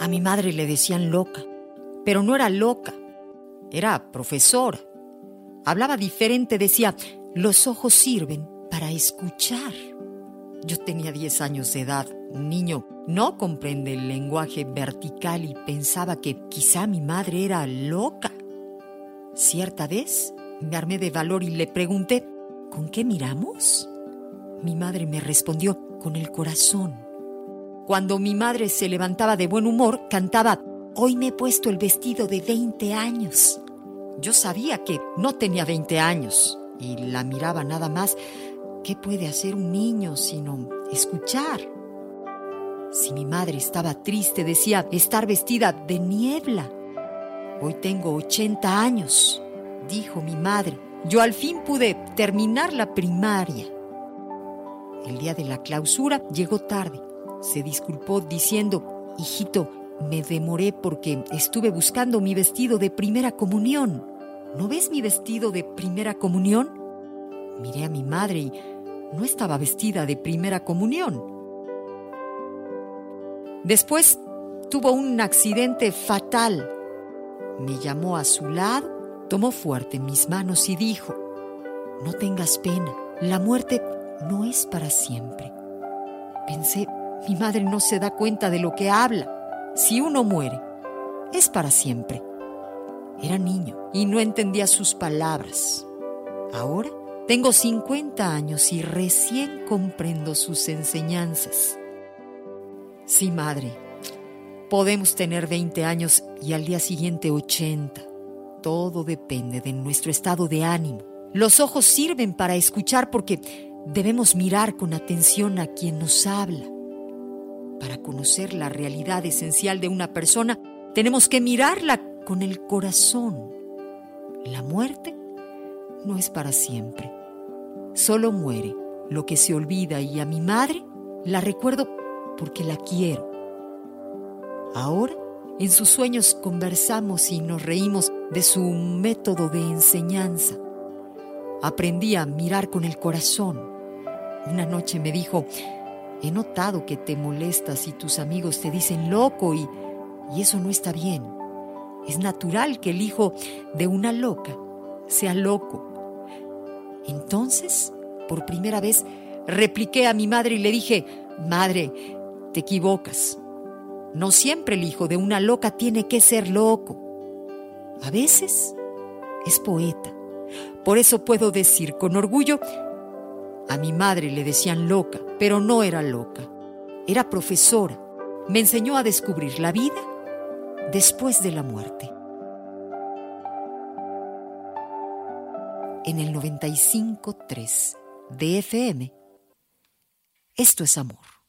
A mi madre le decían loca, pero no era loca, era profesora. Hablaba diferente, decía, los ojos sirven para escuchar. Yo tenía 10 años de edad. Un niño no comprende el lenguaje vertical y pensaba que quizá mi madre era loca. Cierta vez me armé de valor y le pregunté, ¿con qué miramos? Mi madre me respondió, con el corazón. Cuando mi madre se levantaba de buen humor, cantaba, Hoy me he puesto el vestido de 20 años. Yo sabía que no tenía 20 años y la miraba nada más. ¿Qué puede hacer un niño sino escuchar? Si mi madre estaba triste, decía estar vestida de niebla. Hoy tengo 80 años, dijo mi madre. Yo al fin pude terminar la primaria. El día de la clausura llegó tarde. Se disculpó diciendo, hijito, me demoré porque estuve buscando mi vestido de primera comunión. ¿No ves mi vestido de primera comunión? Miré a mi madre y no estaba vestida de primera comunión. Después tuvo un accidente fatal. Me llamó a su lado, tomó fuerte mis manos y dijo, no tengas pena, la muerte no es para siempre. Pensé, mi madre no se da cuenta de lo que habla. Si uno muere, es para siempre. Era niño y no entendía sus palabras. Ahora tengo 50 años y recién comprendo sus enseñanzas. Sí, madre, podemos tener 20 años y al día siguiente 80. Todo depende de nuestro estado de ánimo. Los ojos sirven para escuchar porque debemos mirar con atención a quien nos habla. Para conocer la realidad esencial de una persona, tenemos que mirarla con el corazón. La muerte no es para siempre. Solo muere lo que se olvida y a mi madre la recuerdo porque la quiero. Ahora, en sus sueños conversamos y nos reímos de su método de enseñanza. Aprendí a mirar con el corazón. Una noche me dijo, He notado que te molestas y tus amigos te dicen loco y, y eso no está bien. Es natural que el hijo de una loca sea loco. Entonces, por primera vez, repliqué a mi madre y le dije, Madre, te equivocas. No siempre el hijo de una loca tiene que ser loco. A veces es poeta. Por eso puedo decir con orgullo a mi madre le decían loca, pero no era loca. Era profesora. Me enseñó a descubrir la vida después de la muerte. En el 95.3 de FM, esto es amor.